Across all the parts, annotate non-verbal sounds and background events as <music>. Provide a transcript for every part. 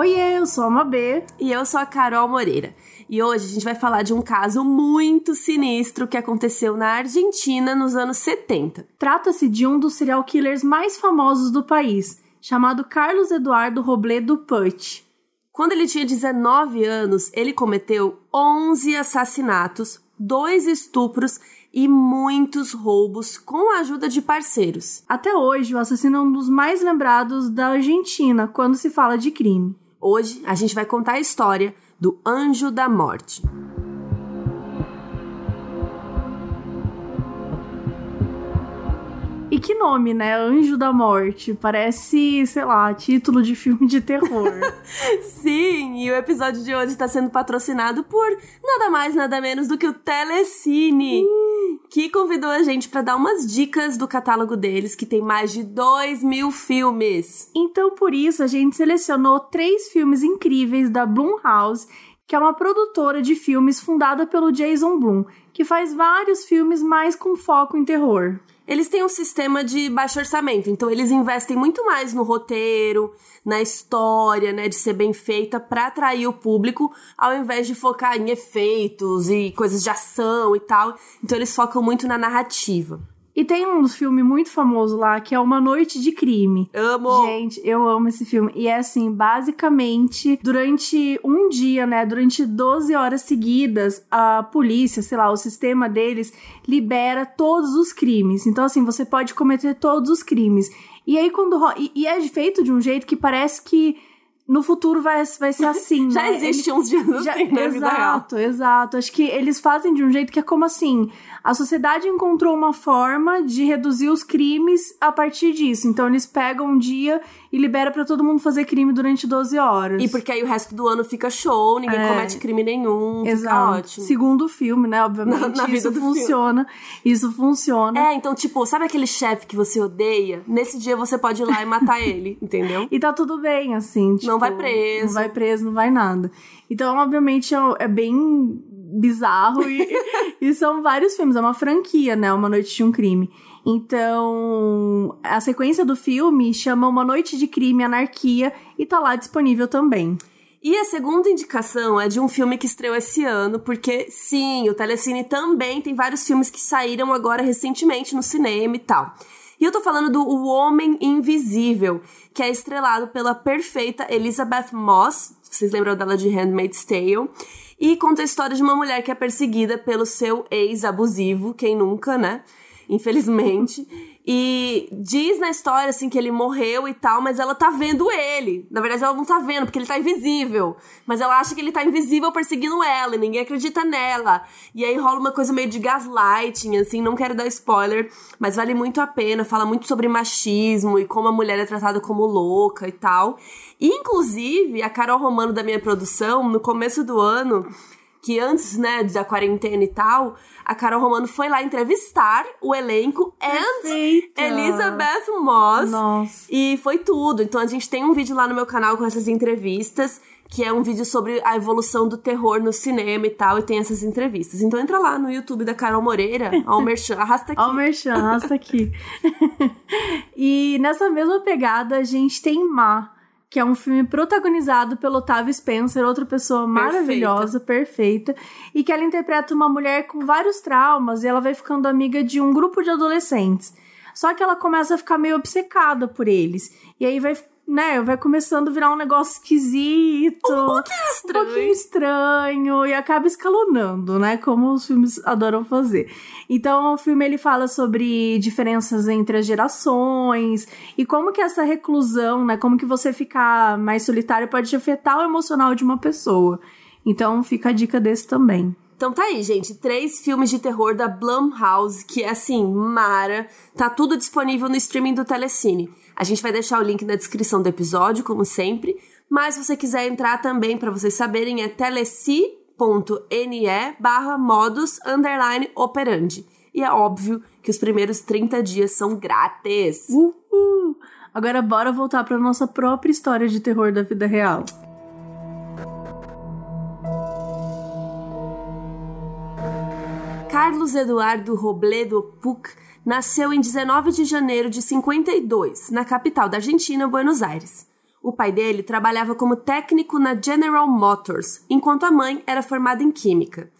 Oiê, eu sou a Mabê. E eu sou a Carol Moreira. E hoje a gente vai falar de um caso muito sinistro que aconteceu na Argentina nos anos 70. Trata-se de um dos serial killers mais famosos do país, chamado Carlos Eduardo Robledo Puch. Quando ele tinha 19 anos, ele cometeu 11 assassinatos, dois estupros e muitos roubos com a ajuda de parceiros. Até hoje, o assassino é um dos mais lembrados da Argentina quando se fala de crime. Hoje a gente vai contar a história do Anjo da Morte. E que nome, né? Anjo da Morte. Parece, sei lá, título de filme de terror. <laughs> Sim, e o episódio de hoje está sendo patrocinado por nada mais, nada menos do que o Telecine. Uh. Que convidou a gente para dar umas dicas do catálogo deles, que tem mais de 2 mil filmes. Então, por isso, a gente selecionou três filmes incríveis da Blumhouse que é uma produtora de filmes fundada pelo Jason Blum, que faz vários filmes mais com foco em terror eles têm um sistema de baixo orçamento, então eles investem muito mais no roteiro, na história, né, de ser bem feita para atrair o público, ao invés de focar em efeitos e coisas de ação e tal. Então eles focam muito na narrativa. E tem um filme muito famoso lá que é Uma Noite de Crime. Amo! Gente, eu amo esse filme. E é assim, basicamente, durante um dia, né, durante 12 horas seguidas, a polícia, sei lá, o sistema deles libera todos os crimes. Então, assim, você pode cometer todos os crimes. E aí, quando. E, e é feito de um jeito que parece que no futuro vai, vai ser assim, <laughs> já né? existe uns dias já, assim, né? Exato, exato. Acho que eles fazem de um jeito que é como assim, a sociedade encontrou uma forma de reduzir os crimes a partir disso. Então eles pegam um dia e libera para todo mundo fazer crime durante 12 horas. E porque aí o resto do ano fica show, ninguém é. comete crime nenhum, Exato. ótimo. Segundo o filme, né, obviamente, <laughs> na, na isso funciona. Filme. Isso funciona. É, então tipo, sabe aquele chefe que você odeia? Nesse dia você pode ir lá e matar ele, <laughs> entendeu? E tá tudo bem, assim, tipo, Não vai preso. Não vai preso, não vai nada. Então, obviamente, é, é bem bizarro e, <laughs> e são vários filmes, é uma franquia, né? Uma Noite de um Crime. Então, a sequência do filme chama Uma Noite de Crime Anarquia e tá lá disponível também. E a segunda indicação é de um filme que estreou esse ano, porque sim, o Telecine também tem vários filmes que saíram agora recentemente no cinema e tal. E eu tô falando do O Homem Invisível, que é estrelado pela perfeita Elizabeth Moss, vocês lembram dela de Handmaid's Tale, e conta a história de uma mulher que é perseguida pelo seu ex abusivo, quem nunca, né? Infelizmente. E diz na história, assim, que ele morreu e tal, mas ela tá vendo ele. Na verdade, ela não tá vendo, porque ele tá invisível. Mas ela acha que ele tá invisível perseguindo ela, e ninguém acredita nela. E aí rola uma coisa meio de gaslighting, assim, não quero dar spoiler, mas vale muito a pena. Fala muito sobre machismo e como a mulher é tratada como louca e tal. E, inclusive, a Carol Romano da minha produção, no começo do ano, que antes, né, da quarentena e tal, a Carol Romano foi lá entrevistar o elenco and Elizabeth Moss. Nossa. E foi tudo. Então a gente tem um vídeo lá no meu canal com essas entrevistas, que é um vídeo sobre a evolução do terror no cinema e tal, e tem essas entrevistas. Então entra lá no YouTube da Carol Moreira, <laughs> Almerchan, arrasta aqui. Almerchan, arrasta aqui. <laughs> e nessa mesma pegada, a gente tem Má que é um filme protagonizado pelo Otávio Spencer, outra pessoa maravilhosa, perfeita, e que ela interpreta uma mulher com vários traumas e ela vai ficando amiga de um grupo de adolescentes. Só que ela começa a ficar meio obcecada por eles. E aí vai né, vai começando a virar um negócio esquisito. Um pouquinho estranho. Um pouquinho estranho e acaba escalonando, né, como os filmes adoram fazer. Então, o filme ele fala sobre diferenças entre as gerações e como que essa reclusão, né, como que você ficar mais solitário pode afetar o emocional de uma pessoa. Então, fica a dica desse também. Então tá aí, gente, três filmes de terror da Blumhouse, que é assim, mara. Tá tudo disponível no streaming do Telecine. A gente vai deixar o link na descrição do episódio, como sempre. Mas se você quiser entrar também, para vocês saberem, é teleci.ne barra modus underline operandi. E é óbvio que os primeiros 30 dias são grátis. Uhul! Agora bora voltar para nossa própria história de terror da vida real. Carlos Eduardo Robledo Puc nasceu em 19 de janeiro de 52, na capital da Argentina, Buenos Aires. O pai dele trabalhava como técnico na General Motors, enquanto a mãe era formada em química.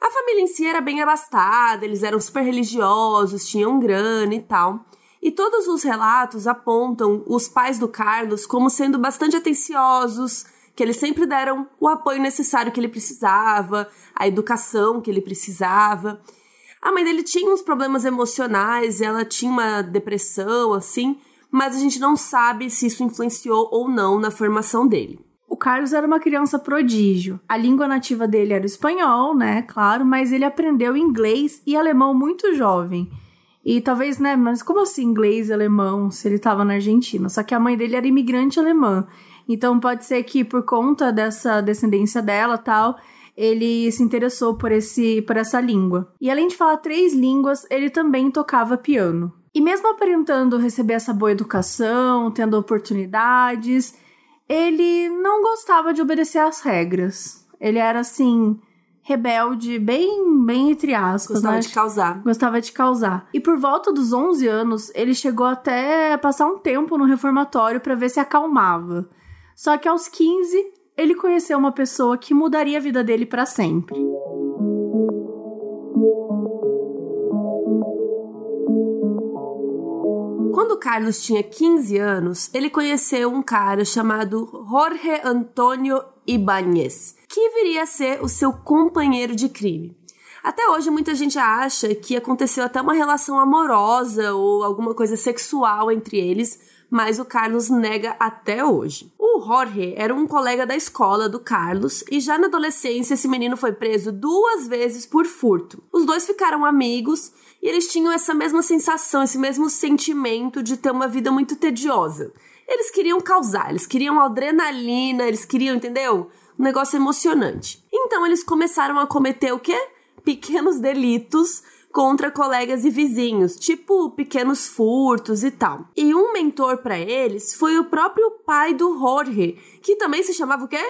A família em si era bem abastada, eles eram super religiosos, tinham grana e tal. E todos os relatos apontam os pais do Carlos como sendo bastante atenciosos, que eles sempre deram o apoio necessário que ele precisava, a educação que ele precisava. A mãe dele tinha uns problemas emocionais, ela tinha uma depressão, assim, mas a gente não sabe se isso influenciou ou não na formação dele. O Carlos era uma criança prodígio. A língua nativa dele era o espanhol, né? Claro, mas ele aprendeu inglês e alemão muito jovem. E talvez, né, mas como assim inglês e alemão se ele estava na Argentina? Só que a mãe dele era imigrante alemã. Então pode ser que por conta dessa descendência dela, tal, ele se interessou por esse por essa língua. E além de falar três línguas, ele também tocava piano. E mesmo aparentando receber essa boa educação, tendo oportunidades, ele não gostava de obedecer às regras. Ele era assim, rebelde, bem, bem entre aspas. Gostava né? de causar. Gostava de causar. E por volta dos 11 anos, ele chegou até passar um tempo no reformatório para ver se acalmava. Só que aos 15, ele conheceu uma pessoa que mudaria a vida dele para sempre. Quando Carlos tinha 15 anos, ele conheceu um cara chamado Jorge Antônio Ibáñez, que viria a ser o seu companheiro de crime. Até hoje, muita gente acha que aconteceu até uma relação amorosa ou alguma coisa sexual entre eles, mas o Carlos nega até hoje. O Jorge era um colega da escola do Carlos e já na adolescência esse menino foi preso duas vezes por furto. Os dois ficaram amigos e eles tinham essa mesma sensação, esse mesmo sentimento de ter uma vida muito tediosa. Eles queriam causar, eles queriam adrenalina, eles queriam, entendeu? Um negócio emocionante. Então eles começaram a cometer o quê? Pequenos delitos contra colegas e vizinhos, tipo pequenos furtos e tal. E um mentor para eles foi o próprio pai do Jorge, que também se chamava o quê?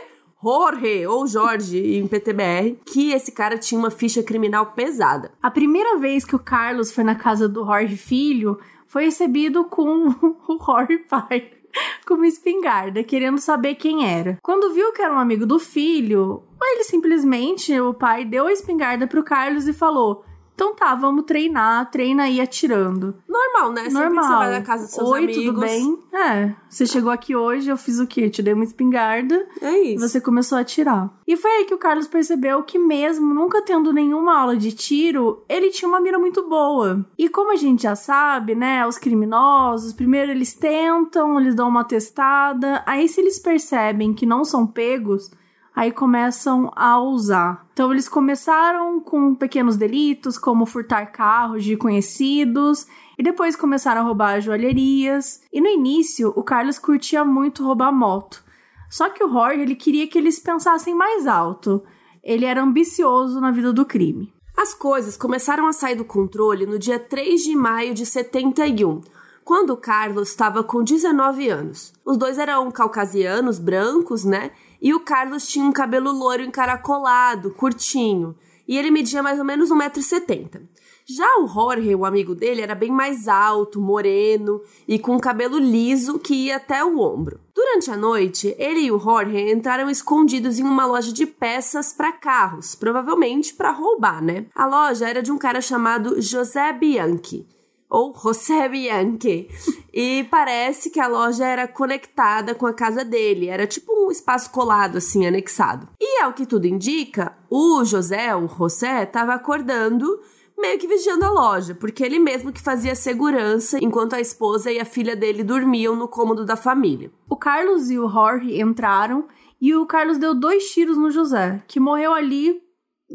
Jorge ou Jorge em PTBR, que esse cara tinha uma ficha criminal pesada. A primeira vez que o Carlos foi na casa do Jorge filho foi recebido com <laughs> o Jorge pai <laughs> com uma espingarda, querendo saber quem era. Quando viu que era um amigo do filho, ele simplesmente, o pai deu a espingarda pro Carlos e falou: então tá, vamos treinar, treina aí atirando. Normal, né? Sempre Normal. você vai na casa dos seus Oi, amigos. tudo bem? É, você chegou aqui hoje, eu fiz o quê? Eu te dei uma espingarda É isso. você começou a atirar. E foi aí que o Carlos percebeu que mesmo nunca tendo nenhuma aula de tiro, ele tinha uma mira muito boa. E como a gente já sabe, né, os criminosos, primeiro eles tentam, eles dão uma testada, aí se eles percebem que não são pegos, aí começam a usar. Então eles começaram com pequenos delitos, como furtar carros de conhecidos, e depois começaram a roubar joalherias. E no início, o Carlos curtia muito roubar moto. Só que o Jorge, ele queria que eles pensassem mais alto. Ele era ambicioso na vida do crime. As coisas começaram a sair do controle no dia 3 de maio de 71, quando o Carlos estava com 19 anos. Os dois eram caucasianos, brancos, né? E o Carlos tinha um cabelo loiro encaracolado, curtinho, e ele media mais ou menos 1,70m. Já o Jorge, o amigo dele, era bem mais alto, moreno e com cabelo liso que ia até o ombro. Durante a noite, ele e o Jorge entraram escondidos em uma loja de peças para carros, provavelmente para roubar, né? A loja era de um cara chamado José Bianchi ou José Bianchi. E parece que a loja era conectada com a casa dele, era tipo um espaço colado assim, anexado. E ao que tudo indica, o José, o José, estava acordando meio que vigiando a loja, porque ele mesmo que fazia segurança enquanto a esposa e a filha dele dormiam no cômodo da família. O Carlos e o Jorge entraram e o Carlos deu dois tiros no José, que morreu ali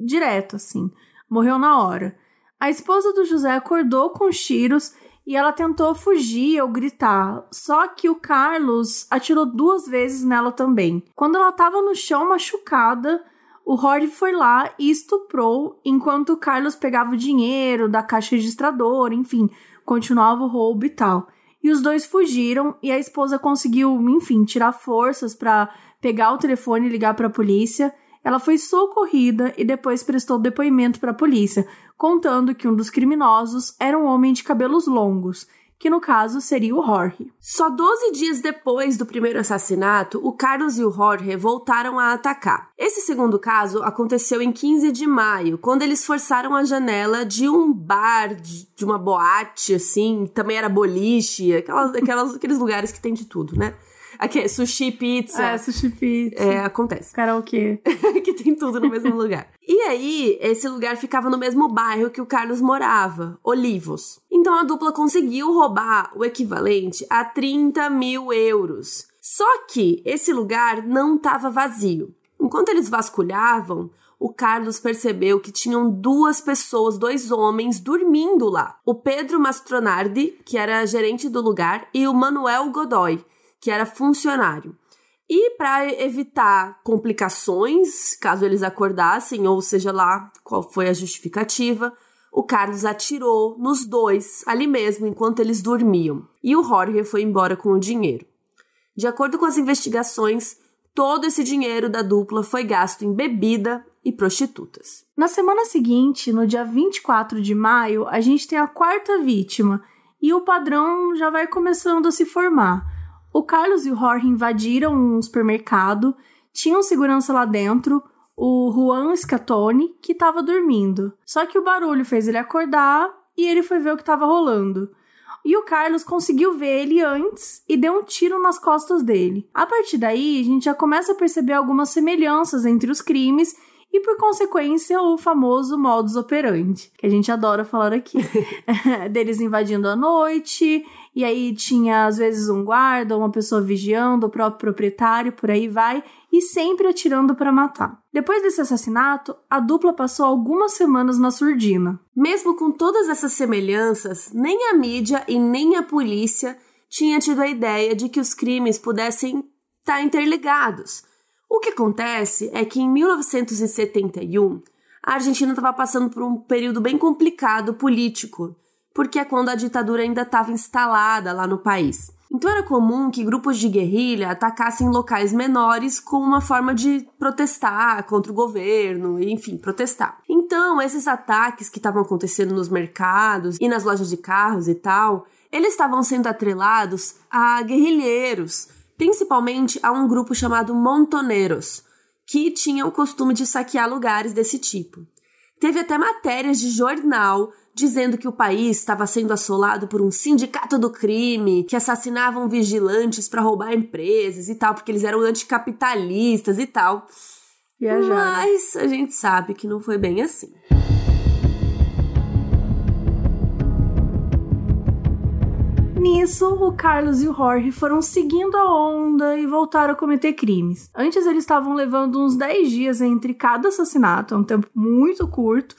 direto, assim. Morreu na hora. A esposa do José acordou com os tiros e ela tentou fugir ou gritar. Só que o Carlos atirou duas vezes nela também. Quando ela estava no chão machucada, o Jorge foi lá e estuprou enquanto o Carlos pegava o dinheiro da caixa registradora, enfim, continuava o roubo e tal. E e os dois fugiram e a esposa conseguiu, enfim, tirar forças para pegar o telefone e ligar para a polícia. Ela foi socorrida e depois prestou depoimento para a polícia, contando que um dos criminosos era um homem de cabelos longos que no caso seria o Jorge. Só 12 dias depois do primeiro assassinato, o Carlos e o Jorge voltaram a atacar. Esse segundo caso aconteceu em 15 de maio, quando eles forçaram a janela de um bar, de, uma boate, assim, também era boliche, aquelas, aquelas, aqueles lugares que tem de tudo, né? Aqui, sushi pizza. É, sushi pizza. É, acontece. Karaokê. <laughs> que tem tudo no mesmo lugar. E aí, esse lugar ficava no mesmo bairro que o Carlos morava, Olivos. Então a dupla conseguiu roubar o equivalente a 30 mil euros. Só que esse lugar não estava vazio. Enquanto eles vasculhavam, o Carlos percebeu que tinham duas pessoas, dois homens, dormindo lá. O Pedro Mastronardi, que era gerente do lugar, e o Manuel Godoy, que era funcionário. E para evitar complicações, caso eles acordassem, ou seja lá qual foi a justificativa, o Carlos atirou nos dois ali mesmo enquanto eles dormiam. E o Jorge foi embora com o dinheiro. De acordo com as investigações, todo esse dinheiro da dupla foi gasto em bebida e prostitutas. Na semana seguinte, no dia 24 de maio, a gente tem a quarta vítima e o padrão já vai começando a se formar. O Carlos e o Jorge invadiram um supermercado, tinham segurança lá dentro, o Juan Scatone, que estava dormindo. Só que o barulho fez ele acordar e ele foi ver o que estava rolando. E o Carlos conseguiu ver ele antes e deu um tiro nas costas dele. A partir daí, a gente já começa a perceber algumas semelhanças entre os crimes e, por consequência, o famoso modus operandi, que a gente adora falar aqui. <laughs> <laughs> Deles invadindo à noite, e aí tinha às vezes um guarda, uma pessoa vigiando, o próprio proprietário, por aí vai, e sempre atirando para matar. Depois desse assassinato, a dupla passou algumas semanas na surdina. Mesmo com todas essas semelhanças, nem a mídia e nem a polícia tinha tido a ideia de que os crimes pudessem estar tá interligados o que acontece é que em 1971 a Argentina estava passando por um período bem complicado político, porque é quando a ditadura ainda estava instalada lá no país. Então era comum que grupos de guerrilha atacassem locais menores como uma forma de protestar contra o governo, enfim, protestar. Então, esses ataques que estavam acontecendo nos mercados e nas lojas de carros e tal, eles estavam sendo atrelados a guerrilheiros principalmente a um grupo chamado Montoneros, que tinha o costume de saquear lugares desse tipo. Teve até matérias de jornal dizendo que o país estava sendo assolado por um sindicato do crime, que assassinavam vigilantes para roubar empresas e tal, porque eles eram anticapitalistas e tal. Viajaram. Mas a gente sabe que não foi bem assim. Nisso, o Carlos e o Jorge foram seguindo a onda e voltaram a cometer crimes. Antes, eles estavam levando uns 10 dias entre cada assassinato, é um tempo muito curto.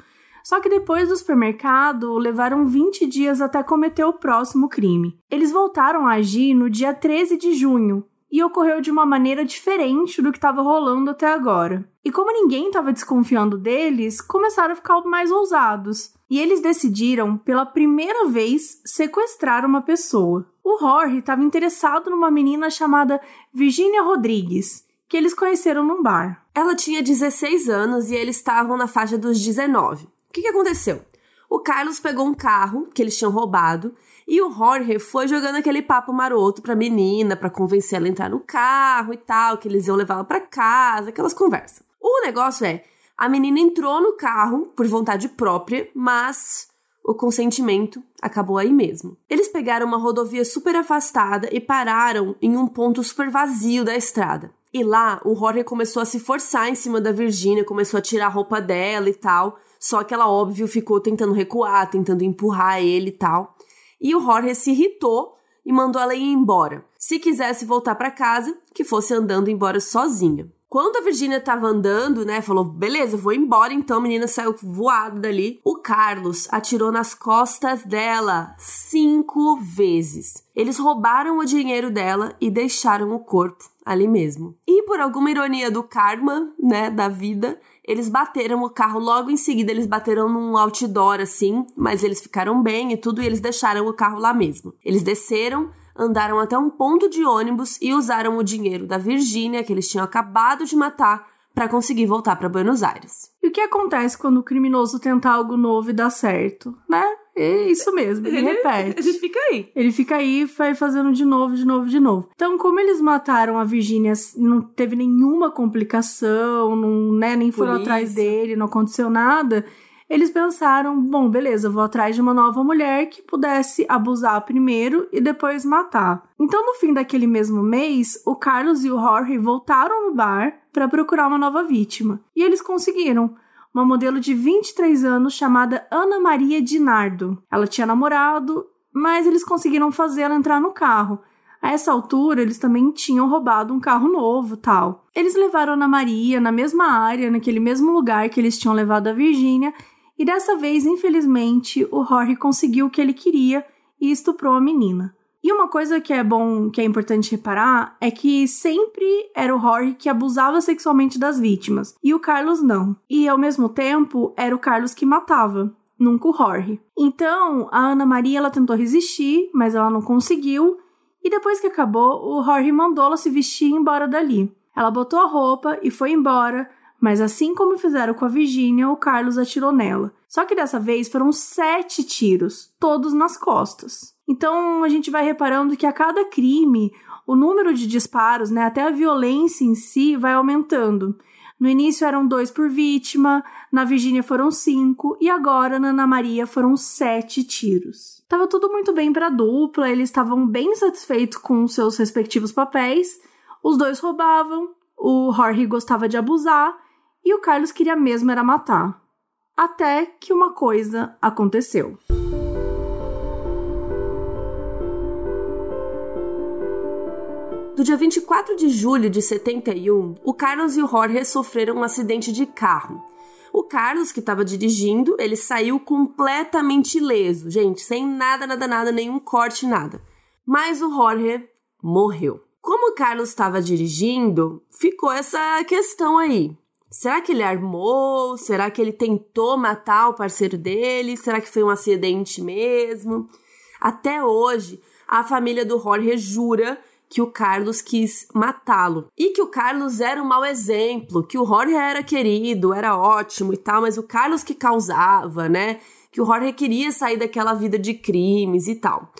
Só que depois do supermercado, levaram 20 dias até cometer o próximo crime. Eles voltaram a agir no dia 13 de junho, e ocorreu de uma maneira diferente do que estava rolando até agora. E como ninguém estava desconfiando deles, começaram a ficar mais ousados. E eles decidiram, pela primeira vez, sequestrar uma pessoa. O Jorge estava interessado numa menina chamada Virginia Rodrigues, que eles conheceram num bar. Ela tinha 16 anos e eles estavam na faixa dos 19. Que, que aconteceu? O Carlos pegou um carro que eles tinham roubado e o Jorge foi jogando aquele papo maroto pra menina, para convencer ela a entrar no carro e tal, que eles iam levá-la para casa, aquelas conversas. O negócio é, a menina entrou no carro por vontade própria, mas o consentimento acabou aí mesmo. Eles pegaram uma rodovia super afastada e pararam em um ponto super vazio da estrada. E lá, o Jorge começou a se forçar em cima da Virginia, começou a tirar a roupa dela e tal. Só que ela, óbvio, ficou tentando recuar, tentando empurrar ele e tal e o Jorge se irritou e mandou ela ir embora. Se quisesse voltar para casa, que fosse andando embora sozinha. Quando a Virgínia tava andando, né, falou: beleza, vou embora então. A menina saiu voada dali. O Carlos atirou nas costas dela cinco vezes. Eles roubaram o dinheiro dela e deixaram o corpo ali mesmo. E por alguma ironia do karma, né, da vida, eles bateram o carro logo em seguida, eles bateram num outdoor assim, mas eles ficaram bem e tudo, e eles deixaram o carro lá mesmo. Eles desceram, andaram até um ponto de ônibus e usaram o dinheiro da Virgínia, que eles tinham acabado de matar, para conseguir voltar para Buenos Aires. E o que acontece quando o criminoso tenta algo novo e dá certo, né? É isso mesmo, ele, <laughs> ele repete. Ele fica aí. Ele fica aí e vai fazendo de novo, de novo, de novo. Então, como eles mataram a Virgínia, não teve nenhuma complicação, não, né, nem foram atrás dele, não aconteceu nada eles pensaram: bom, beleza, vou atrás de uma nova mulher que pudesse abusar primeiro e depois matar. Então, no fim daquele mesmo mês, o Carlos e o Jorge voltaram no bar para procurar uma nova vítima. E eles conseguiram uma modelo de 23 anos chamada Ana Maria Dinardo. Ela tinha namorado, mas eles conseguiram fazer ela entrar no carro. A essa altura, eles também tinham roubado um carro novo, tal. Eles levaram Ana Maria na mesma área, naquele mesmo lugar que eles tinham levado a Virgínia, e dessa vez, infelizmente, o Rory conseguiu o que ele queria e estuprou a menina. E uma coisa que é bom, que é importante reparar, é que sempre era o Rory que abusava sexualmente das vítimas, e o Carlos não. E ao mesmo tempo, era o Carlos que matava, nunca o Rory. Então, a Ana Maria ela tentou resistir, mas ela não conseguiu, e depois que acabou, o Rory mandou ela se vestir e ir embora dali. Ela botou a roupa e foi embora, mas assim como fizeram com a Virginia, o Carlos atirou nela. Só que dessa vez foram sete tiros, todos nas costas. Então a gente vai reparando que a cada crime, o número de disparos, né, até a violência em si, vai aumentando. No início eram dois por vítima, na Virgínia foram cinco e agora na Ana Maria foram sete tiros. Tava tudo muito bem para a dupla, eles estavam bem satisfeitos com seus respectivos papéis. Os dois roubavam, o Jorge gostava de abusar e o Carlos queria mesmo era matar. Até que uma coisa aconteceu. No dia 24 de julho de 71, o Carlos e o Jorge sofreram um acidente de carro. O Carlos, que estava dirigindo, ele saiu completamente ileso, gente, sem nada, nada, nada, nenhum corte, nada. Mas o Jorge morreu. Como o Carlos estava dirigindo, ficou essa questão aí. Será que ele armou? Será que ele tentou matar o parceiro dele? Será que foi um acidente mesmo? Até hoje, a família do Jorge jura que o Carlos quis matá-lo e que o Carlos era um mau exemplo, que o Jorge era querido, era ótimo e tal, mas o Carlos que causava, né? Que o Jorge queria sair daquela vida de crimes e tal.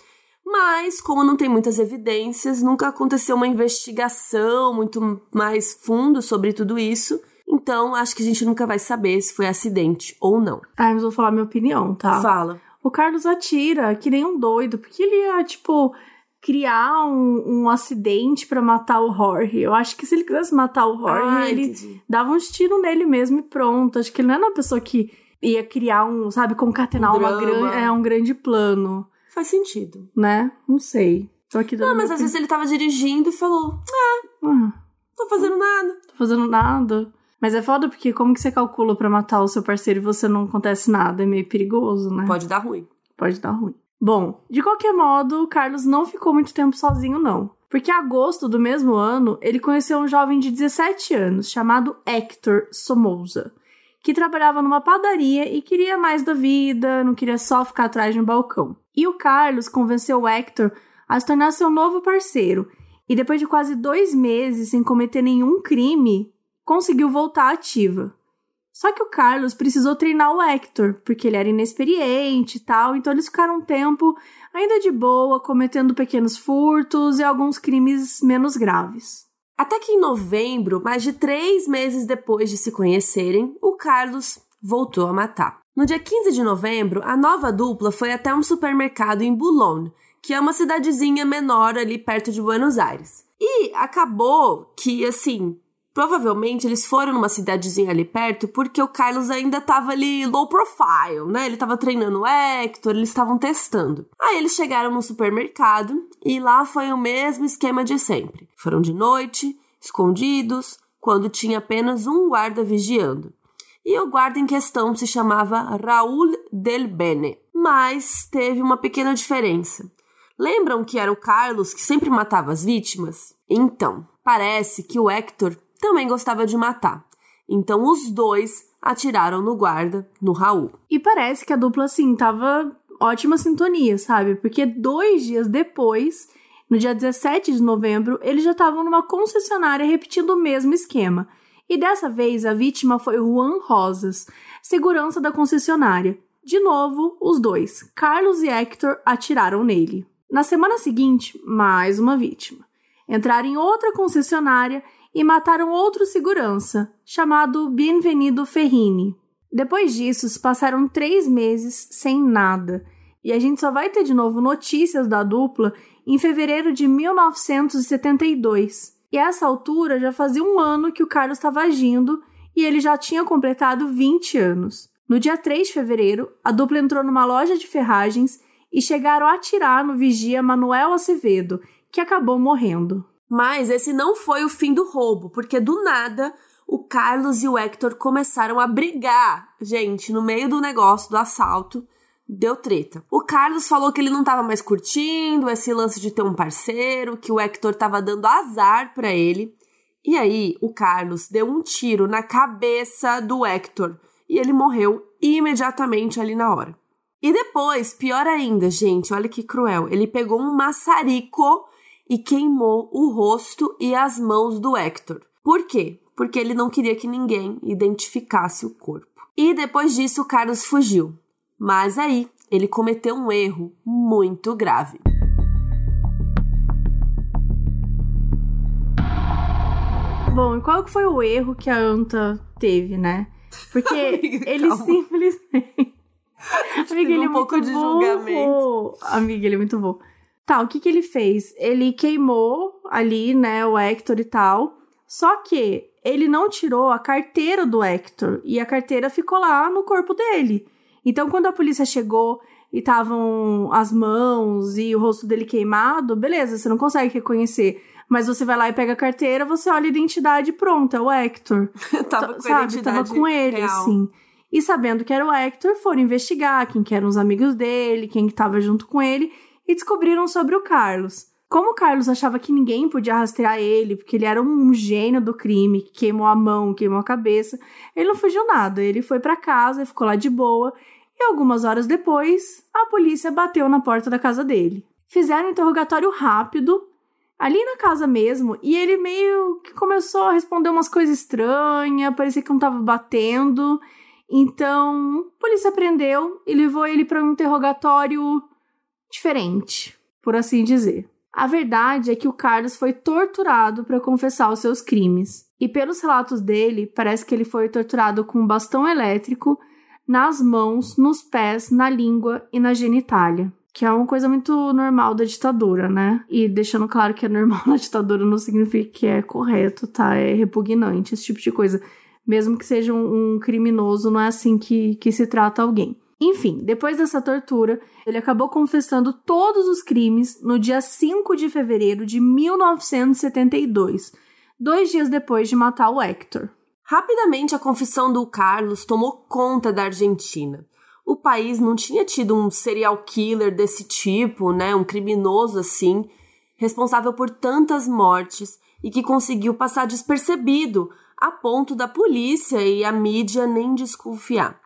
Mas, como não tem muitas evidências, nunca aconteceu uma investigação muito mais fundo sobre tudo isso. Então, acho que a gente nunca vai saber se foi acidente ou não. Ah, mas vou falar minha opinião, tá? Fala. O Carlos atira que nem um doido, porque ele ia, tipo, criar um, um acidente para matar o Jorge. Eu acho que se ele quisesse matar o Jorge, ah, ele entendi. dava uns tiros nele mesmo e pronto. Acho que ele não era uma pessoa que ia criar um, sabe, concatenar um uma grande, é, um grande plano. Faz sentido. Né? Não sei. Tô aqui não, mas às vezes ele tava dirigindo e falou: Ah, ah tô fazendo nada. Tô fazendo nada. Mas é foda porque como que você calcula para matar o seu parceiro e você não acontece nada? É meio perigoso, né? Pode dar ruim. Pode dar ruim. Bom, de qualquer modo, o Carlos não ficou muito tempo sozinho, não. Porque em agosto do mesmo ano, ele conheceu um jovem de 17 anos chamado Hector Somoza, que trabalhava numa padaria e queria mais da vida, não queria só ficar atrás de um balcão. E o Carlos convenceu o Hector a se tornar seu novo parceiro. E depois de quase dois meses sem cometer nenhum crime, conseguiu voltar ativa. Só que o Carlos precisou treinar o Hector, porque ele era inexperiente e tal, então eles ficaram um tempo ainda de boa, cometendo pequenos furtos e alguns crimes menos graves. Até que em novembro, mais de três meses depois de se conhecerem, o Carlos voltou a matar. No dia 15 de novembro, a nova dupla foi até um supermercado em Boulogne, que é uma cidadezinha menor ali perto de Buenos Aires. E acabou que, assim, Provavelmente eles foram numa cidadezinha ali perto porque o Carlos ainda tava ali low profile, né? Ele tava treinando o Hector, eles estavam testando. Aí eles chegaram no supermercado e lá foi o mesmo esquema de sempre. Foram de noite, escondidos, quando tinha apenas um guarda vigiando. E o guarda em questão se chamava Raul Del Bene. Mas teve uma pequena diferença. Lembram que era o Carlos que sempre matava as vítimas? Então, parece que o Hector também gostava de matar. Então os dois atiraram no guarda, no Raul. E parece que a dupla, assim, tava ótima sintonia, sabe? Porque dois dias depois, no dia 17 de novembro, eles já estavam numa concessionária repetindo o mesmo esquema. E dessa vez a vítima foi Juan Rosas, segurança da concessionária. De novo, os dois, Carlos e Hector, atiraram nele. Na semana seguinte, mais uma vítima. Entraram em outra concessionária e mataram outro segurança, chamado Bienvenido Ferrini. Depois disso, passaram três meses sem nada, e a gente só vai ter de novo notícias da dupla em fevereiro de 1972. E a essa altura já fazia um ano que o Carlos estava agindo e ele já tinha completado 20 anos. No dia 3 de fevereiro, a dupla entrou numa loja de ferragens e chegaram a atirar no vigia Manuel Acevedo, que acabou morrendo. Mas esse não foi o fim do roubo, porque do nada o Carlos e o Hector começaram a brigar. Gente, no meio do negócio, do assalto, deu treta. O Carlos falou que ele não tava mais curtindo esse lance de ter um parceiro, que o Hector tava dando azar para ele. E aí, o Carlos deu um tiro na cabeça do Hector e ele morreu imediatamente ali na hora. E depois, pior ainda, gente, olha que cruel, ele pegou um maçarico e queimou o rosto e as mãos do Hector. Por quê? Porque ele não queria que ninguém identificasse o corpo. E depois disso, Carlos fugiu. Mas aí, ele cometeu um erro muito grave. Bom, e qual foi o erro que a Anta teve, né? Porque <laughs> Amiga, ele calma. simplesmente. <laughs> Amiga, ele é um pouco de burro. julgamento. Amiga, ele é muito bom. Tá, o que que ele fez? Ele queimou ali, né, o Hector e tal. Só que ele não tirou a carteira do Hector e a carteira ficou lá no corpo dele. Então, quando a polícia chegou e estavam as mãos e o rosto dele queimado, beleza, você não consegue reconhecer. Mas você vai lá e pega a carteira, você olha a identidade pronta, é o Hector. <laughs> Tava com Sabe? Tava com ele, real. assim. E sabendo que era o Hector, foram investigar quem que eram os amigos dele, quem que tava junto com ele e descobriram sobre o Carlos. Como o Carlos achava que ninguém podia rastrear ele, porque ele era um gênio do crime, que queimou a mão, queimou a cabeça, ele não fugiu nada. Ele foi para casa, ficou lá de boa, e algumas horas depois, a polícia bateu na porta da casa dele. Fizeram um interrogatório rápido, ali na casa mesmo, e ele meio que começou a responder umas coisas estranhas, parecia que não estava batendo. Então, a polícia prendeu e levou ele para um interrogatório diferente, por assim dizer. A verdade é que o Carlos foi torturado para confessar os seus crimes. E pelos relatos dele, parece que ele foi torturado com um bastão elétrico nas mãos, nos pés, na língua e na genitália. Que é uma coisa muito normal da ditadura, né? E deixando claro que é normal <laughs> na ditadura não significa que é correto, tá? É repugnante, esse tipo de coisa. Mesmo que seja um, criminoso, não é assim que, que se trata alguém. Enfim, depois dessa tortura, ele acabou confessando todos os crimes no dia 5 de fevereiro de 1972, dois dias depois de matar o Hector. Rapidamente, a confissão do Carlos tomou conta da Argentina. O país não tinha tido um serial killer desse tipo, né, um criminoso assim, responsável por tantas mortes e que conseguiu passar despercebido a ponto da polícia e a mídia nem desconfiar.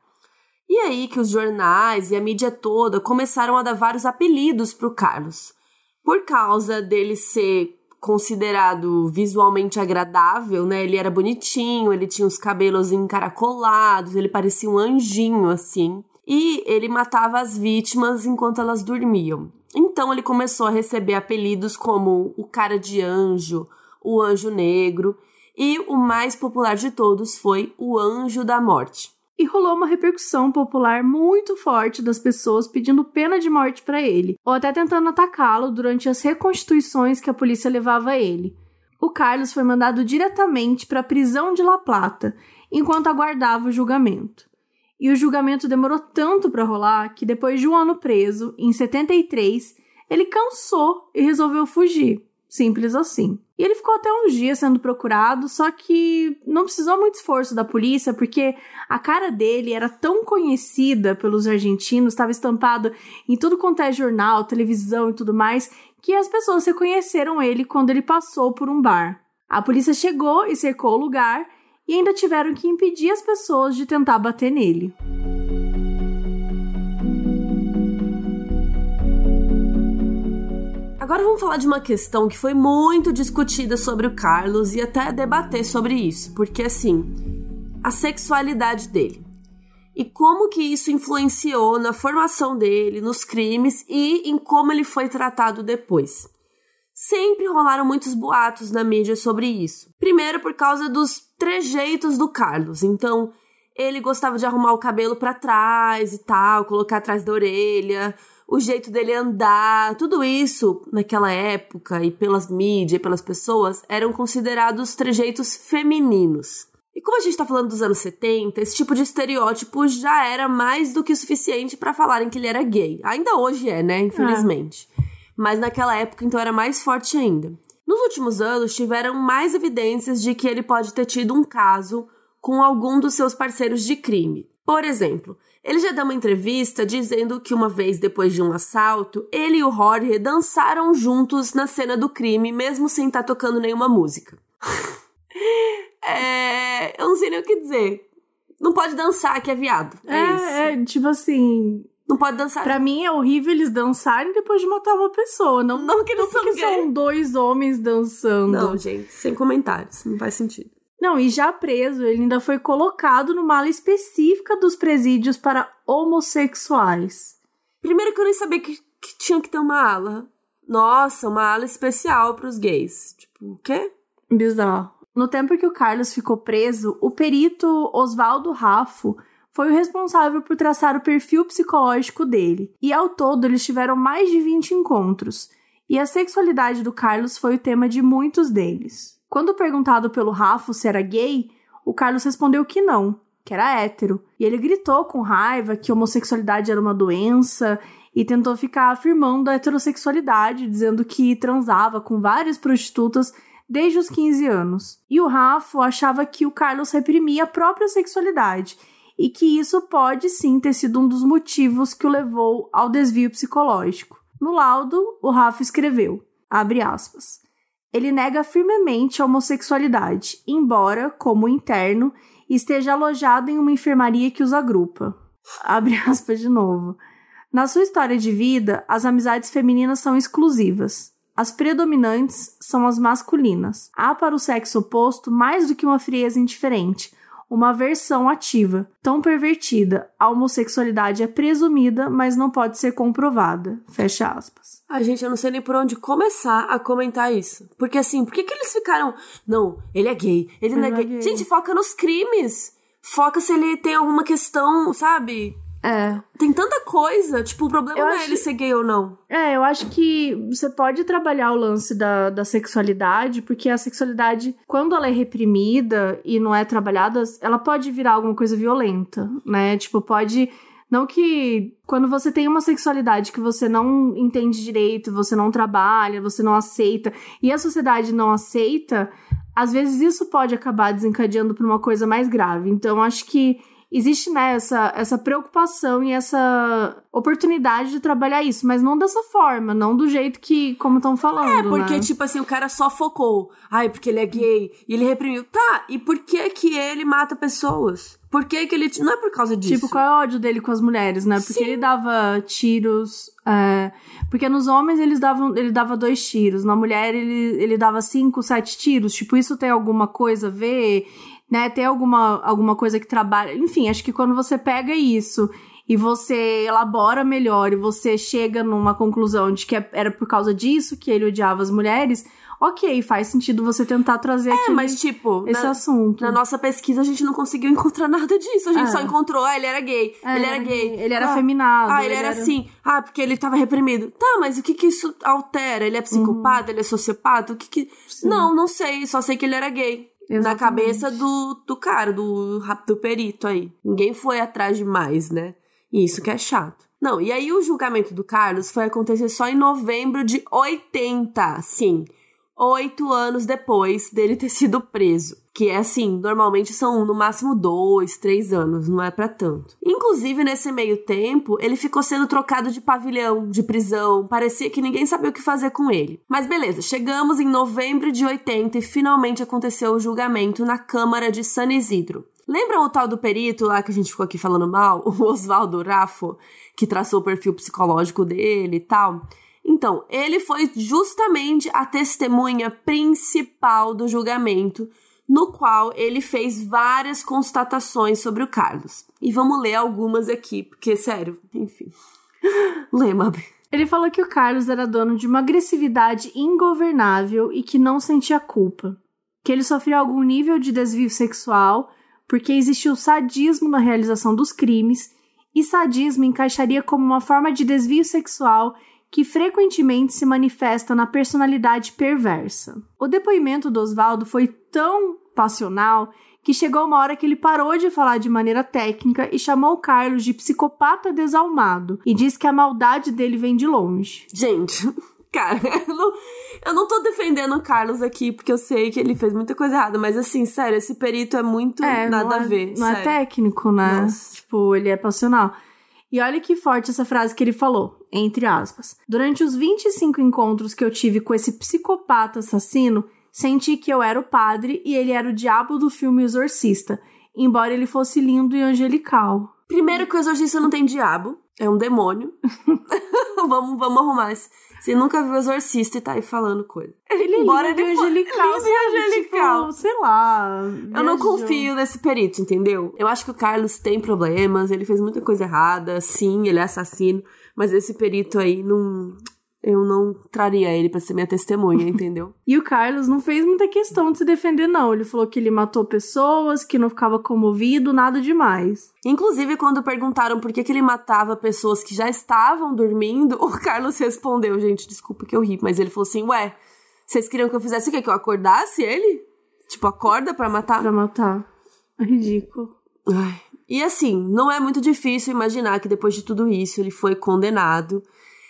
E aí que os jornais e a mídia toda começaram a dar vários apelidos para o Carlos. Por causa dele ser considerado visualmente agradável, né? Ele era bonitinho, ele tinha os cabelos encaracolados, ele parecia um anjinho assim. E ele matava as vítimas enquanto elas dormiam. Então ele começou a receber apelidos como o cara de anjo, o anjo negro, e o mais popular de todos foi o anjo da morte e rolou uma repercussão popular muito forte das pessoas pedindo pena de morte para ele, ou até tentando atacá-lo durante as reconstituições que a polícia levava a ele. O Carlos foi mandado diretamente para a prisão de La Plata, enquanto aguardava o julgamento. E o julgamento demorou tanto para rolar que depois de um ano preso, em 73, ele cansou e resolveu fugir. Simples assim. E ele ficou até uns dias sendo procurado, só que não precisou muito esforço da polícia, porque a cara dele era tão conhecida pelos argentinos, estava estampado em tudo quanto é jornal, televisão e tudo mais, que as pessoas reconheceram ele quando ele passou por um bar. A polícia chegou e cercou o lugar e ainda tiveram que impedir as pessoas de tentar bater nele. Agora vamos falar de uma questão que foi muito discutida sobre o Carlos e até debater sobre isso, porque assim, a sexualidade dele. E como que isso influenciou na formação dele, nos crimes e em como ele foi tratado depois. Sempre rolaram muitos boatos na mídia sobre isso. Primeiro por causa dos trejeitos do Carlos. Então, ele gostava de arrumar o cabelo para trás e tal, colocar atrás da orelha, o jeito dele andar, tudo isso naquela época e pelas mídias e pelas pessoas eram considerados trejeitos femininos. E como a gente tá falando dos anos 70, esse tipo de estereótipo já era mais do que suficiente para falarem que ele era gay. Ainda hoje é, né? Infelizmente. Mas naquela época, então, era mais forte ainda. Nos últimos anos, tiveram mais evidências de que ele pode ter tido um caso com algum dos seus parceiros de crime. Por exemplo, ele já deu uma entrevista dizendo que uma vez depois de um assalto, ele e o Jorge dançaram juntos na cena do crime, mesmo sem estar tá tocando nenhuma música. <laughs> é, eu não sei nem o que dizer. Não pode dançar que é viado. É, é isso. É, tipo assim. Não pode dançar. Pra mim é horrível eles dançarem depois de matar uma pessoa. Não, não que eles não são, porque são dois homens dançando. Não, gente, sem comentários. Não faz sentido. Não, e já preso, ele ainda foi colocado numa ala específica dos presídios para homossexuais. Primeiro que eu nem sabia que, que tinha que ter uma ala. Nossa, uma ala especial para os gays. Tipo, o quê? Bizarro. No tempo que o Carlos ficou preso, o perito Oswaldo Raffo foi o responsável por traçar o perfil psicológico dele. E ao todo, eles tiveram mais de 20 encontros. E a sexualidade do Carlos foi o tema de muitos deles. Quando perguntado pelo Rafa se era gay, o Carlos respondeu que não, que era hétero. E ele gritou com raiva que homossexualidade era uma doença e tentou ficar afirmando a heterossexualidade, dizendo que transava com várias prostitutas desde os 15 anos. E o Rafa achava que o Carlos reprimia a própria sexualidade e que isso pode sim ter sido um dos motivos que o levou ao desvio psicológico. No laudo, o Rafa escreveu, abre aspas, ele nega firmemente a homossexualidade, embora, como interno, esteja alojado em uma enfermaria que os agrupa. <laughs> Abre aspas de novo. Na sua história de vida, as amizades femininas são exclusivas. As predominantes são as masculinas. Há para o sexo oposto mais do que uma frieza indiferente, uma versão ativa, tão pervertida. A homossexualidade é presumida, mas não pode ser comprovada. Fecha aspas. A gente, eu não sei nem por onde começar a comentar isso. Porque assim, por que, que eles ficaram. Não, ele é gay, ele, ele não é, é gay. gay. Gente, foca nos crimes. Foca se ele tem alguma questão, sabe? É. Tem tanta coisa, tipo, o problema eu não é ele ser gay ou não. É, eu acho que você pode trabalhar o lance da, da sexualidade, porque a sexualidade, quando ela é reprimida e não é trabalhada, ela pode virar alguma coisa violenta, né? Tipo, pode. Não que quando você tem uma sexualidade que você não entende direito, você não trabalha, você não aceita, e a sociedade não aceita, às vezes isso pode acabar desencadeando para uma coisa mais grave. Então, acho que existe né, essa, essa preocupação e essa oportunidade de trabalhar isso, mas não dessa forma, não do jeito que, como estão falando. É, porque, né? tipo assim, o cara só focou. Ai, porque ele é gay e ele reprimiu. Tá, e por que que ele mata pessoas? Por que que ele. Não é por causa disso. Tipo, qual é o ódio dele com as mulheres, né? Porque Sim. ele dava tiros. É... Porque nos homens eles davam, ele dava dois tiros, na mulher ele, ele dava cinco, sete tiros. Tipo, isso tem alguma coisa a ver? Né? Tem alguma, alguma coisa que trabalha. Enfim, acho que quando você pega isso e você elabora melhor e você chega numa conclusão de que é, era por causa disso que ele odiava as mulheres, ok, faz sentido você tentar trazer é, aquele, mas tipo, esse na, assunto. Na nossa pesquisa a gente não conseguiu encontrar <laughs> nada disso. A gente é. só encontrou, ah, ele era gay, é, ele era gay. Ele era ah, feminado. Ah, ele, ele era, era, assim. Ah, porque ele tava reprimido. Tá, mas o que que isso altera? Ele é psicopata, uhum. ele é sociopata? O que que... Sim. Não, não sei, só sei que ele era gay. Exatamente. na cabeça do, do cara, do, do perito aí. Ninguém foi atrás demais, né? Isso que é chato. Não, e aí o julgamento do Carlos foi acontecer só em novembro de 80, sim. Oito anos depois dele ter sido preso. Que é assim, normalmente são no máximo dois, três anos, não é para tanto. Inclusive, nesse meio tempo, ele ficou sendo trocado de pavilhão, de prisão, parecia que ninguém sabia o que fazer com ele. Mas beleza, chegamos em novembro de 80 e finalmente aconteceu o julgamento na Câmara de San Isidro. Lembram o tal do perito lá que a gente ficou aqui falando mal? <laughs> O Oswaldo Raffo, que traçou o perfil psicológico dele e tal? Então, ele foi justamente a testemunha principal do julgamento, no qual ele fez várias constatações sobre o Carlos. E vamos ler algumas aqui, porque, sério, enfim. <laughs> Lê, Mabi. Ele falou que o Carlos era dono de uma agressividade ingovernável e que não sentia culpa. Que ele sofreu algum nível de desvio sexual porque existiu sadismo na realização dos crimes, e sadismo encaixaria como uma forma de desvio sexual que frequentemente se manifesta na personalidade perversa. O depoimento do Oswaldo foi tão passional que chegou uma hora que ele parou de falar de maneira técnica e chamou o Carlos de psicopata desalmado e disse que a maldade dele vem de longe. Gente, <laughs> cara, eu não, eu não tô defendendo o Carlos aqui porque eu sei que ele fez muita coisa errada, mas assim, sério, esse perito é muito é, nada é, a ver. Não é sério. é técnico, né? Nossa. Tipo, ele é passional. E olha que forte essa frase que ele falou, entre aspas. Durante os 25 encontros que eu tive com esse psicopata assassino, senti que eu era o padre e ele era o diabo do filme Exorcista, embora ele fosse lindo e angelical. Primeiro que o Exorcista não tem diabo, é um demônio. <laughs> vamos, vamos arrumar isso. Você nunca viu o Exorcista e tá aí falando coisa. Ele é Embora lindo ele angelical, lindo e angelical. Tipo, sei lá. Eu não confio nesse perito, entendeu? Eu acho que o Carlos tem problemas, ele fez muita coisa errada, sim, ele é assassino, mas esse perito aí não eu não traria ele para ser minha testemunha, <laughs> entendeu? e o Carlos não fez muita questão de se defender, não. Ele falou que ele matou pessoas, que não ficava comovido, nada demais. Inclusive, quando perguntaram por que, que ele matava pessoas que já estavam dormindo, <laughs> o Carlos respondeu, gente, desculpa que eu ri, mas ele falou assim: Ué, vocês queriam que eu fizesse o quê? Que eu acordasse ele? Tipo, acorda para matar? Pra matar. É ridículo. Ai. E assim, não é muito difícil imaginar que depois de tudo isso ele foi condenado.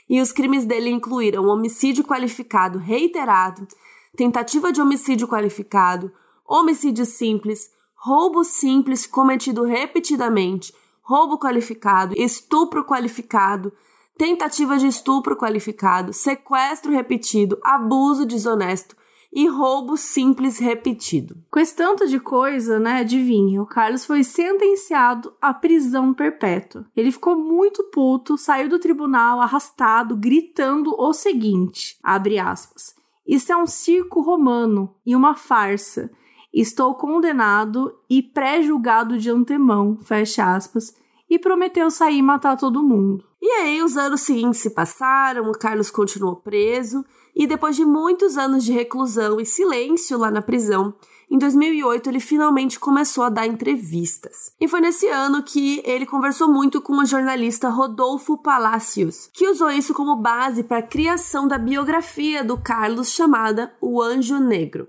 E os crimes dele incluíram homicídio qualificado reiterado, tentativa de homicídio qualificado, homicídio simples, roubo simples cometido repetidamente, roubo qualificado, estupro qualificado, tentativa de estupro qualificado, sequestro repetido, abuso desonesto, e roubo simples repetido. Com esse tanto de coisa, né, adivinha, o Carlos foi sentenciado à prisão perpétua. Ele ficou muito puto, saiu do tribunal arrastado, gritando o seguinte, abre aspas, isso é um circo romano e uma farsa. Estou condenado e pré-julgado de antemão, fecha aspas, e prometeu sair e matar todo mundo. E aí, os anos seguintes se passaram, o Carlos continuou preso e depois de muitos anos de reclusão e silêncio lá na prisão, em 2008 ele finalmente começou a dar entrevistas. E foi nesse ano que ele conversou muito com o jornalista Rodolfo Palacios, que usou isso como base para a criação da biografia do Carlos chamada O Anjo Negro.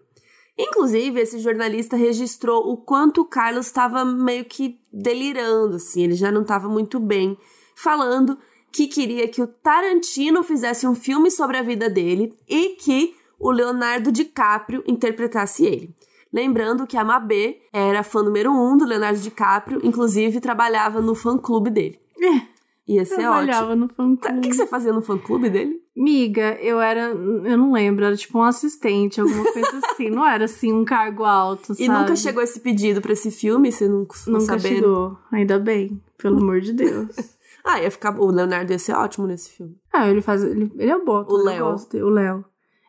Inclusive, esse jornalista registrou o quanto o Carlos estava meio que delirando, assim, ele já não estava muito bem, falando que queria que o Tarantino fizesse um filme sobre a vida dele e que o Leonardo DiCaprio interpretasse ele. Lembrando que a Mabê era fã número um do Leonardo DiCaprio, inclusive trabalhava no fã-clube dele. É. Ia ser Trabalhava ótimo. no fã-clube. O que, que você fazia no fã-clube dele? Miga, eu era. Eu não lembro, era tipo um assistente, alguma coisa <laughs> assim. não era assim um cargo alto, sabe? E nunca chegou esse pedido para esse filme? Você não Nunca saber? chegou. Ainda bem, pelo amor de Deus. <laughs> Ah, ia ficar. O Leonardo ia ser ótimo nesse filme. Ah, ele faz. Ele, ele é bom. O Léo. O Léo.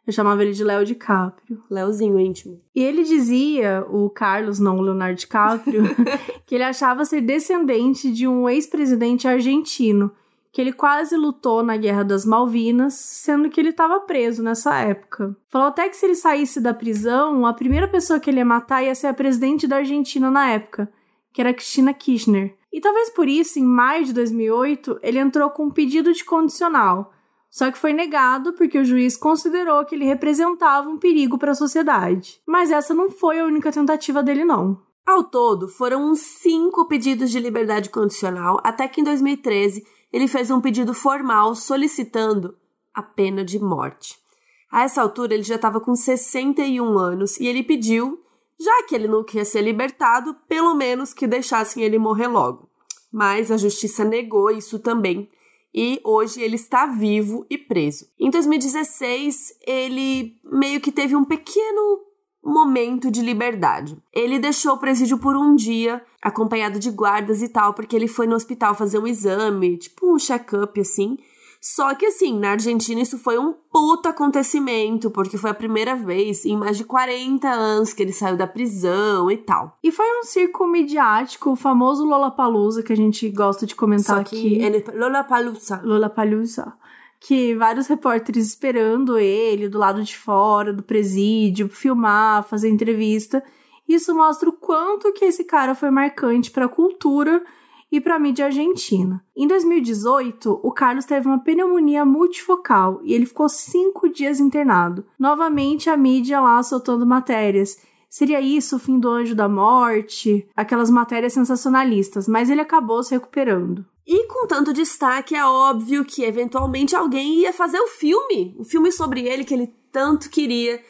Eu chamava ele de Léo DiCaprio. Léozinho íntimo. E ele dizia, o Carlos, não o Leonardo DiCaprio, <laughs> que ele achava ser descendente de um ex-presidente argentino, que ele quase lutou na Guerra das Malvinas, sendo que ele estava preso nessa época. Falou até que se ele saísse da prisão, a primeira pessoa que ele ia matar ia ser a presidente da Argentina na época, que era Cristina Kirchner. E talvez por isso, em maio de 2008, ele entrou com um pedido de condicional. Só que foi negado porque o juiz considerou que ele representava um perigo para a sociedade. Mas essa não foi a única tentativa dele, não. Ao todo, foram uns cinco pedidos de liberdade condicional, até que em 2013 ele fez um pedido formal solicitando a pena de morte. A essa altura, ele já estava com 61 anos e ele pediu, já que ele não queria ser libertado, pelo menos que deixassem ele morrer logo. Mas a justiça negou isso também e hoje ele está vivo e preso. Em 2016, ele meio que teve um pequeno momento de liberdade. Ele deixou o presídio por um dia, acompanhado de guardas e tal, porque ele foi no hospital fazer um exame, tipo um check-up assim. Só que assim, na Argentina isso foi um puto acontecimento, porque foi a primeira vez em mais de 40 anos que ele saiu da prisão e tal. E foi um circo midiático, o famoso Lollapalooza, que a gente gosta de comentar Só que aqui. é Lollapalooza. Lollapalooza. Que vários repórteres esperando ele do lado de fora do presídio, filmar, fazer entrevista. Isso mostra o quanto que esse cara foi marcante para a cultura e para a mídia argentina. Em 2018, o Carlos teve uma pneumonia multifocal e ele ficou cinco dias internado. Novamente, a mídia lá soltando matérias. Seria isso o fim do anjo da morte? Aquelas matérias sensacionalistas, mas ele acabou se recuperando. E com tanto destaque, é óbvio que eventualmente alguém ia fazer o filme, o filme sobre ele que ele tanto queria.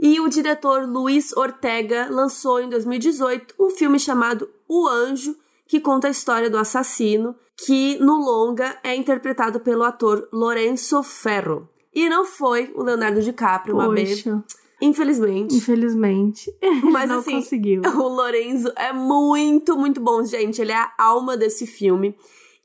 E o diretor Luiz Ortega lançou em 2018 um filme chamado O Anjo, que conta a história do assassino, que no longa é interpretado pelo ator Lorenzo Ferro. E não foi o Leonardo DiCaprio, uma vez. Infelizmente. Infelizmente. <laughs> Mas não assim, conseguiu. <laughs> o Lorenzo é muito, muito bom, gente. Ele é a alma desse filme.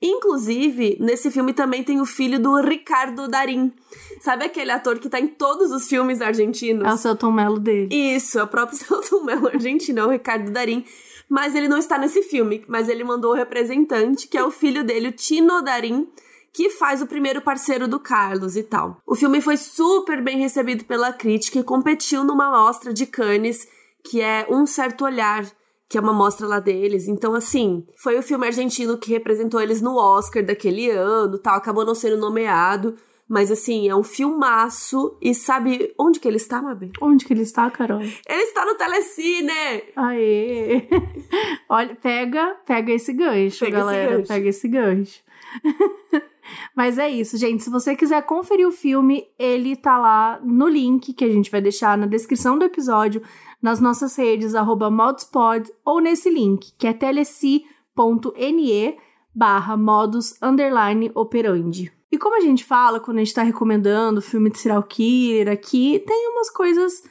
Inclusive, nesse filme também tem o filho do Ricardo Darim. Sabe aquele ator que tá em todos os filmes argentinos? É o Celton Mello dele. Isso, é o próprio <laughs> Celton Mello argentino, é o Ricardo Darim. Mas ele não está nesse filme, mas ele mandou o representante, que é o filho dele, o Tino Darim, que faz o primeiro parceiro do Carlos e tal. O filme foi super bem recebido pela crítica e competiu numa mostra de Cannes, que é Um Certo Olhar, que é uma mostra lá deles. Então, assim, foi o filme argentino que representou eles no Oscar daquele ano, tal, acabou não sendo nomeado. Mas assim, é um filmaço. E sabe onde que ele está, Mabê? Onde que ele está, Carol? Ele está no Telecine! Aê! <laughs> Olha, pega, pega esse gancho, Pega esse galera. gancho. Pega esse gancho. <laughs> Mas é isso, gente. Se você quiser conferir o filme, ele tá lá no link que a gente vai deixar na descrição do episódio, nas nossas redes, arroba modspod, ou nesse link, que é teleci.ne barra modus underline operandi. E como a gente fala quando a gente tá recomendando filme de serial killer aqui, tem umas coisas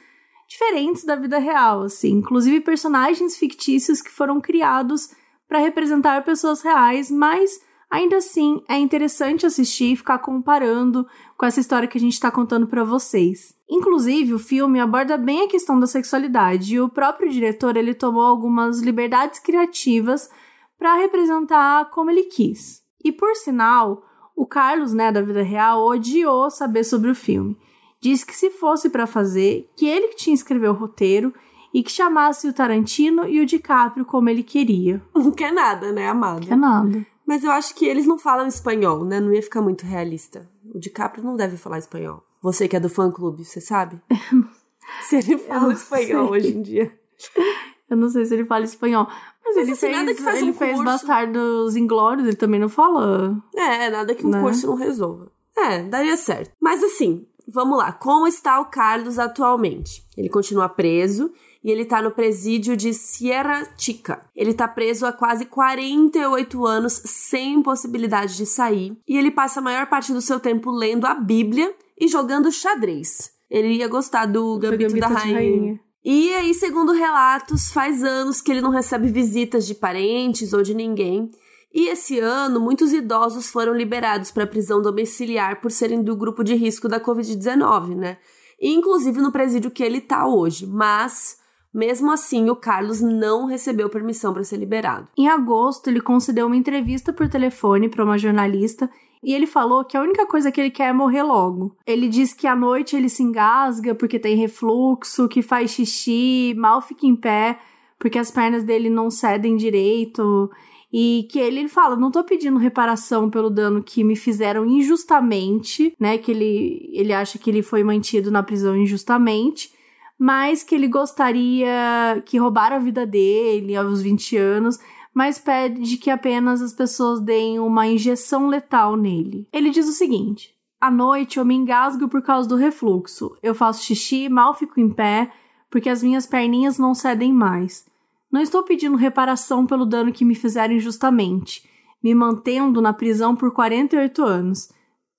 diferentes da vida real, assim, inclusive personagens fictícios que foram criados para representar pessoas reais, mas ainda assim é interessante assistir e ficar comparando com essa história que a gente está contando para vocês. Inclusive, o filme aborda bem a questão da sexualidade e o próprio diretor ele tomou algumas liberdades criativas para representar como ele quis. E por sinal, o Carlos, né, da vida real, odiou saber sobre o filme. Disse que se fosse para fazer, que ele que tinha escrever o roteiro e que chamasse o Tarantino e o DiCaprio como ele queria. <laughs> Não quer nada, né, amado? Que é nada. Mas eu acho que eles não falam espanhol, né? Não ia ficar muito realista. O DiCaprio não deve falar espanhol. Você que é do fã-clube, você sabe? <laughs> Se ele fala espanhol sei. hoje em dia. <laughs> Eu não sei se ele fala espanhol. Mas, ele assim, fez, nada que faz ele um fez curso. Bastardos Inglórios, ele também não fala. É, nada que um Né? curso não resolva. É, daria certo. Mas assim, vamos lá. Como está o Carlos atualmente? Ele continua preso e ele tá no presídio de Sierra Chica. Ele tá preso há quase 48 anos sem possibilidade de sair e ele passa a maior parte do seu tempo lendo a Bíblia e jogando xadrez. Ele ia gostar do Gambito, da Gambito de Rainha. E aí, segundo relatos, faz anos que ele não recebe visitas de parentes ou de ninguém. E esse ano, muitos idosos foram liberados para prisão domiciliar por serem do grupo de risco da Covid-19, né? Inclusive no presídio que ele tá hoje. Mas, mesmo assim, o Carlos não recebeu permissão para ser liberado. Em agosto, ele concedeu uma entrevista por telefone para uma jornalista e ele falou que a única coisa que ele quer é morrer logo. Ele diz que à noite ele se engasga porque tem refluxo, que faz xixi, mal fica em pé porque as pernas dele não cedem direito. E que ele, ele fala, não tô pedindo reparação pelo dano que me fizeram injustamente, né? Que ele, ele acha que ele foi mantido na prisão injustamente, mas que ele gostaria que roubaram a vida dele aos 20 anos, mas pede que apenas as pessoas deem uma injeção letal nele. Ele diz o seguinte: À noite eu me engasgo por causa do refluxo. Eu faço xixi, mal fico em pé, porque as minhas perninhas não cedem mais. Não estou pedindo reparação pelo dano que me fizeram injustamente, me mantendo na prisão por 48 anos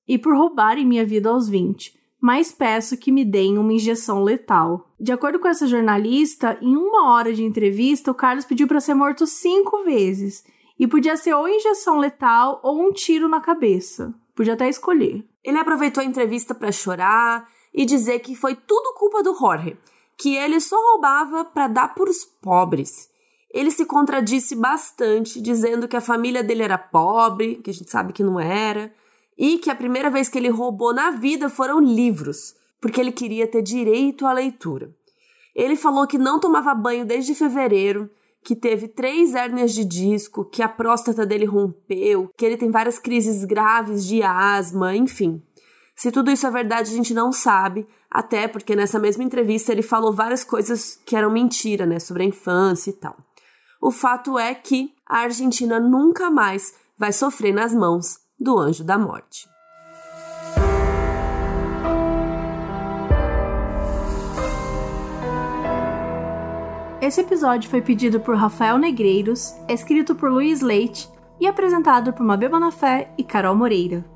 e por roubarem minha vida aos 20, mas peço que me deem uma injeção letal. De acordo com essa jornalista, em uma hora de entrevista, o Carlos pediu para ser morto cinco vezes e podia ser ou injeção letal ou um tiro na cabeça. Podia até escolher. Ele aproveitou a entrevista para chorar e dizer que foi tudo culpa do Jorge, que ele só roubava para dar para os pobres. Ele se contradisse bastante, dizendo que a família dele era pobre, que a gente sabe que não era, e que a primeira vez que ele roubou na vida foram livros, porque ele queria ter direito à leitura. Ele falou que não tomava banho desde fevereiro, que teve três hérnias de disco, que a próstata dele rompeu, que ele tem várias crises graves de asma, enfim. Se tudo isso é verdade, a gente não sabe, até porque nessa mesma entrevista ele falou várias coisas que eram mentira, né, sobre a infância e tal. O fato é que a Argentina nunca mais vai sofrer nas mãos do anjo da morte. Esse episódio foi pedido por Rafael Negreiros, escrito por Luiz Leite e apresentado por Mabê Bonafé e Carol Moreira.